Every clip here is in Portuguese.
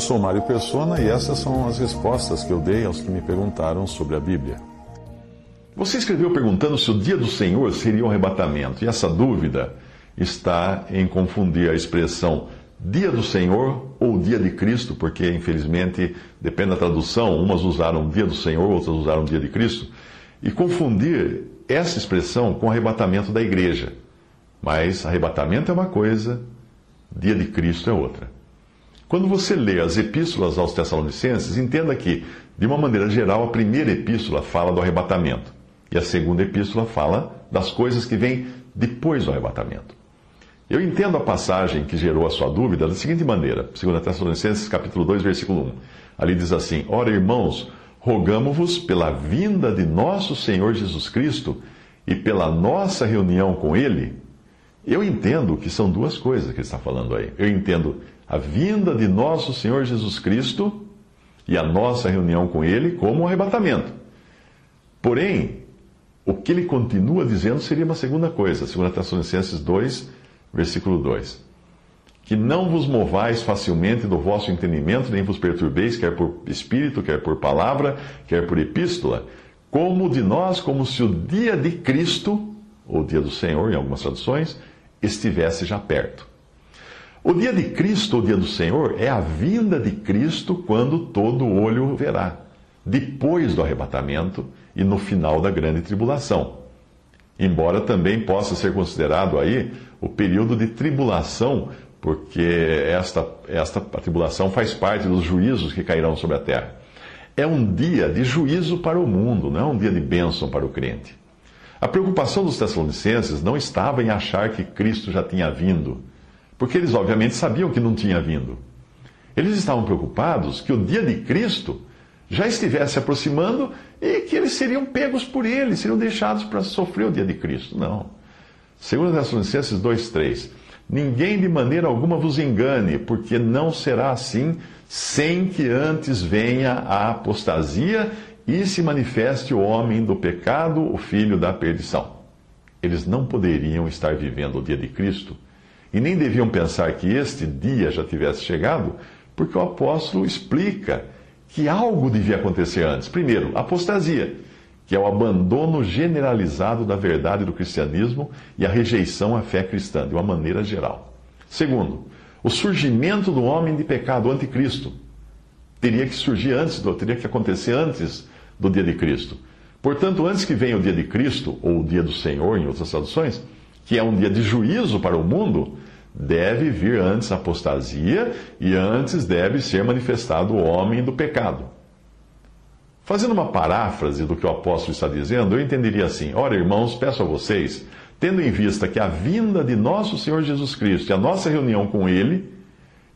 Eu sou Mário Persona e essas são as respostas que eu dei aos que me perguntaram sobre a Bíblia. Você escreveu perguntando se o dia do Senhor seria um arrebatamento, e essa dúvida está em confundir a expressão dia do Senhor ou dia de Cristo, porque infelizmente depende da tradução, umas usaram dia do Senhor, outras usaram dia de Cristo, e confundir essa expressão com arrebatamento da igreja. Mas arrebatamento é uma coisa, dia de Cristo é outra. Quando você lê as epístolas aos Tessalonicenses, entenda que, de uma maneira geral, a primeira epístola fala do arrebatamento e a segunda epístola fala das coisas que vêm depois do arrebatamento. Eu entendo a passagem que gerou a sua dúvida da seguinte maneira, 2 Tessalonicenses capítulo 2, versículo 1. Ali diz assim: Ora, irmãos, rogamo-vos pela vinda de nosso Senhor Jesus Cristo e pela nossa reunião com Ele. Eu entendo que são duas coisas que ele está falando aí. Eu entendo a vinda de nosso Senhor Jesus Cristo e a nossa reunião com Ele como um arrebatamento. Porém, o que ele continua dizendo seria uma segunda coisa, 2 Tessalonicenses 2, versículo 2. Que não vos movais facilmente do vosso entendimento, nem vos perturbeis, quer por espírito, quer por palavra, quer por epístola, como de nós, como se o dia de Cristo, ou dia do Senhor, em algumas traduções, estivesse já perto. O dia de Cristo, o dia do Senhor, é a vinda de Cristo quando todo olho verá, depois do arrebatamento e no final da grande tribulação. Embora também possa ser considerado aí o período de tribulação, porque esta, esta tribulação faz parte dos juízos que cairão sobre a terra. É um dia de juízo para o mundo, não é um dia de bênção para o crente. A preocupação dos Tessalonicenses não estava em achar que Cristo já tinha vindo porque eles obviamente sabiam que não tinha vindo. Eles estavam preocupados que o dia de Cristo já estivesse aproximando e que eles seriam pegos por ele, seriam deixados para sofrer o dia de Cristo. Não. Segundo Tessalonicenses 2:3, ninguém de maneira alguma vos engane, porque não será assim sem que antes venha a apostasia e se manifeste o homem do pecado, o filho da perdição. Eles não poderiam estar vivendo o dia de Cristo e nem deviam pensar que este dia já tivesse chegado, porque o apóstolo explica que algo devia acontecer antes. Primeiro, apostasia, que é o abandono generalizado da verdade do cristianismo e a rejeição à fé cristã, de uma maneira geral. Segundo, o surgimento do homem de pecado, o anticristo, teria que surgir antes, teria que acontecer antes do dia de Cristo. Portanto, antes que venha o dia de Cristo, ou o dia do Senhor, em outras traduções, que é um dia de juízo para o mundo, deve vir antes a apostasia e antes deve ser manifestado o homem do pecado. Fazendo uma paráfrase do que o apóstolo está dizendo, eu entenderia assim: Ora, irmãos, peço a vocês, tendo em vista que a vinda de nosso Senhor Jesus Cristo e a nossa reunião com Ele,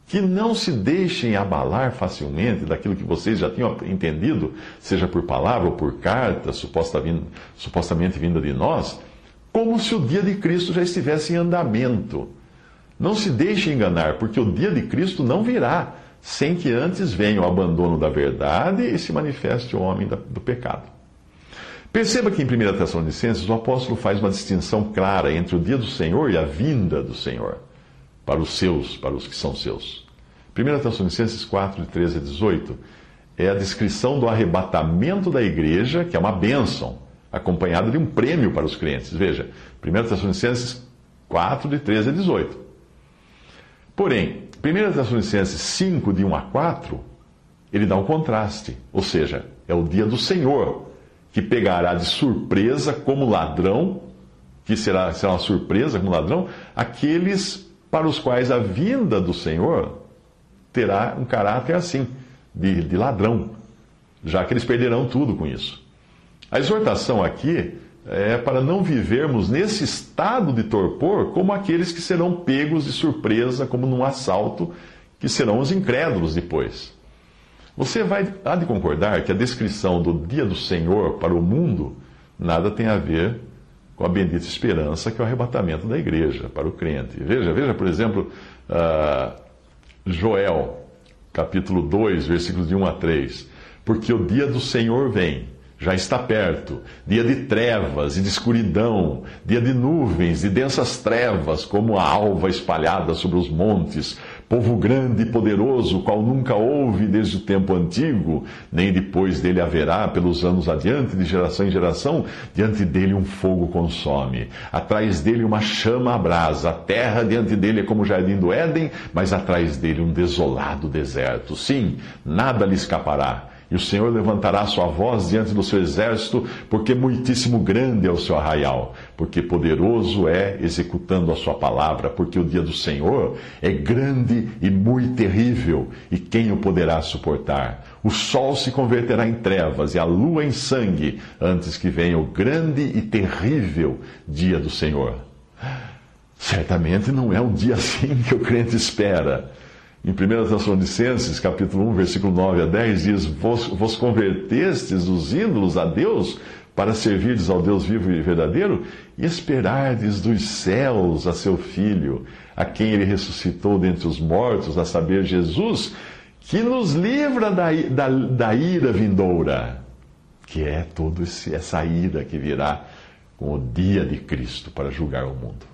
que não se deixem abalar facilmente daquilo que vocês já tinham entendido, seja por palavra ou por carta, supostamente vinda de nós como se o dia de Cristo já estivesse em andamento. Não se deixe enganar, porque o dia de Cristo não virá sem que antes venha o abandono da verdade e se manifeste o homem do pecado. Perceba que em 1 Tessalonicenses o apóstolo faz uma distinção clara entre o dia do Senhor e a vinda do Senhor, para os seus, para os que são seus. 1 Tessalonicenses 4, de 13 a 18, é a descrição do arrebatamento da igreja, que é uma bênção, acompanhada de um prêmio para os crentes. Veja, 1 Tessalonicenses 4, de 13 a 18. Porém, 1 Tessalonicenses 5, de 1 a 4, ele dá um contraste, ou seja, é o dia do Senhor, que pegará de surpresa como ladrão, que será, será uma surpresa como ladrão, aqueles para os quais a vinda do Senhor terá um caráter assim, de, de ladrão, já que eles perderão tudo com isso. A exortação aqui é para não vivermos nesse estado de torpor como aqueles que serão pegos de surpresa, como num assalto, que serão os incrédulos depois. Você vai, há de concordar que a descrição do dia do Senhor para o mundo nada tem a ver com a bendita esperança que é o arrebatamento da igreja para o crente. Veja, veja, por exemplo, uh, Joel, capítulo 2, versículos de 1 a 3. Porque o dia do Senhor vem já está perto. Dia de trevas e de escuridão, dia de nuvens e densas trevas, como a alva espalhada sobre os montes. Povo grande e poderoso, qual nunca houve desde o tempo antigo, nem depois dele haverá pelos anos adiante, de geração em geração. Diante dele um fogo consome, atrás dele uma chama abrasa. A terra diante dele é como o jardim do Éden, mas atrás dele um desolado deserto. Sim, nada lhe escapará e o Senhor levantará sua voz diante do seu exército, porque muitíssimo grande é o seu arraial, porque poderoso é executando a sua palavra, porque o dia do Senhor é grande e muito terrível, e quem o poderá suportar? O sol se converterá em trevas e a lua em sangue, antes que venha o grande e terrível dia do Senhor. Certamente não é um dia assim que o crente espera. Em 1 Tessalonicenses, capítulo 1, versículo 9 a 10, diz: Vos, vos convertestes dos ídolos a Deus para servirdes ao Deus vivo e verdadeiro e esperardes dos céus a seu Filho, a quem ele ressuscitou dentre os mortos, a saber, Jesus, que nos livra da, da, da ira vindoura, que é toda essa ira que virá com o dia de Cristo para julgar o mundo.